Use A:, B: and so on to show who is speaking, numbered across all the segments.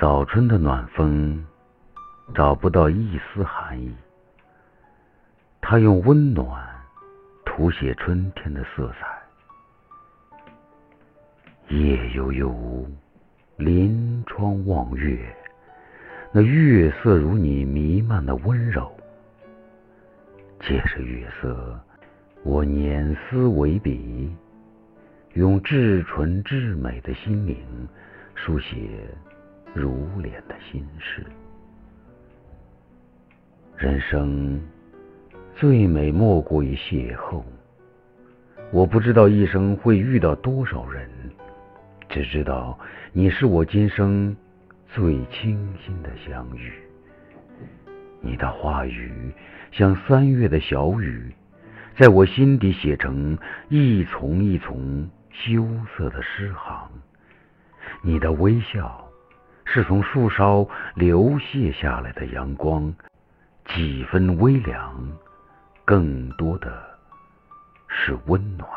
A: 早春的暖风找不到一丝寒意，它用温暖涂写春天的色彩。夜悠悠，临窗望月，那月色如你弥漫的温柔。借着月色，我捻丝为笔，用至纯至美的心灵书写如莲的心事。人生最美莫过于邂逅，我不知道一生会遇到多少人。只知道你是我今生最倾心的相遇，你的话语像三月的小雨，在我心底写成一丛一丛羞涩的诗行。你的微笑是从树梢流泻下来的阳光，几分微凉，更多的是温暖。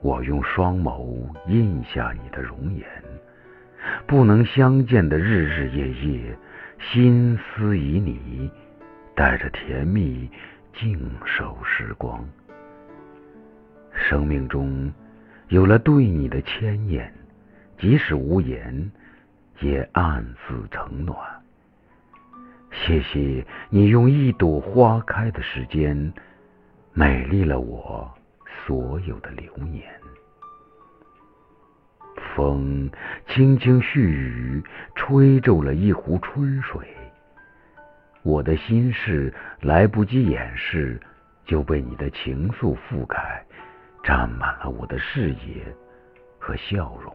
A: 我用双眸印下你的容颜，不能相见的日日夜夜，心思旖旎，带着甜蜜静守时光。生命中有了对你的牵念，即使无言，也暗自承暖。谢谢你用一朵花开的时间，美丽了我。所有的流年，风轻轻絮语，吹皱了一湖春水。我的心事来不及掩饰，就被你的情愫覆盖，占满了我的视野和笑容。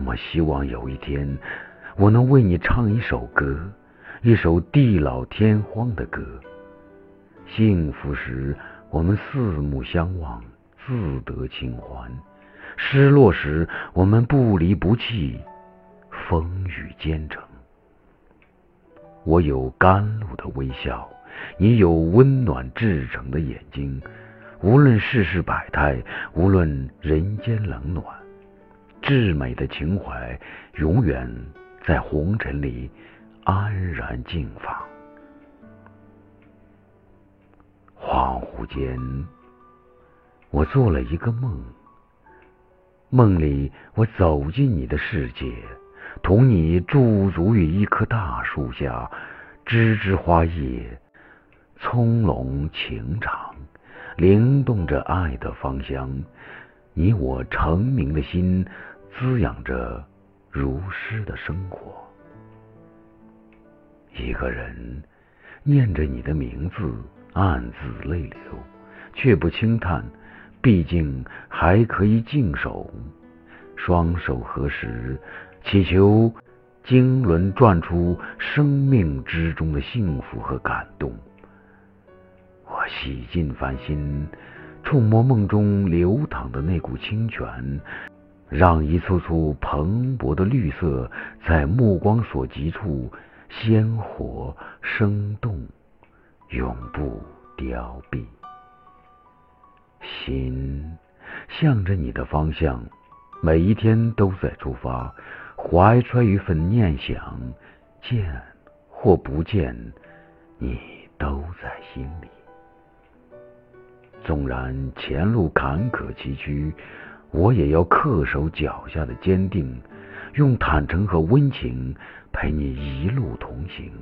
A: 多么希望有一天，我能为你唱一首歌，一首地老天荒的歌。幸福时。我们四目相望，自得清欢；失落时，我们不离不弃，风雨兼程。我有甘露的微笑，你有温暖至诚的眼睛。无论世事百态，无论人间冷暖，至美的情怀永远在红尘里安然静放。恍惚间，我做了一个梦。梦里，我走进你的世界，同你驻足于一棵大树下，枝枝花叶葱茏情长，灵动着爱的芳香。你我澄明的心，滋养着如诗的生活。一个人念着你的名字。暗自泪流，却不轻叹，毕竟还可以静守。双手合十，祈求经轮转出生命之中的幸福和感动。我洗尽凡心，触摸梦中流淌的那股清泉，让一簇簇蓬勃的绿色在目光所及处鲜活生动。永不凋敝，心向着你的方向，每一天都在出发，怀揣一份念想，见或不见，你都在心里。纵然前路坎坷崎岖，我也要恪守脚下的坚定，用坦诚和温情陪你一路同行。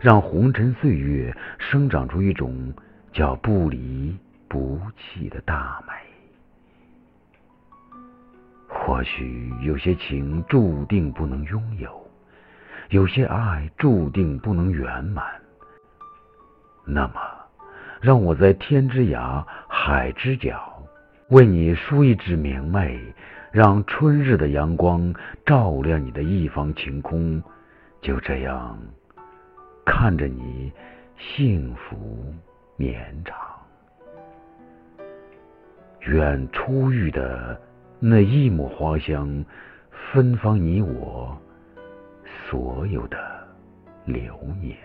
A: 让红尘岁月生长出一种叫不离不弃的大美。或许有些情注定不能拥有，有些爱注定不能圆满。那么，让我在天之涯海之角，为你梳一枝明媚，让春日的阳光照亮你的一方晴空。就这样。看着你幸福绵长，愿初遇的那一抹花香，芬芳你我所有的流年。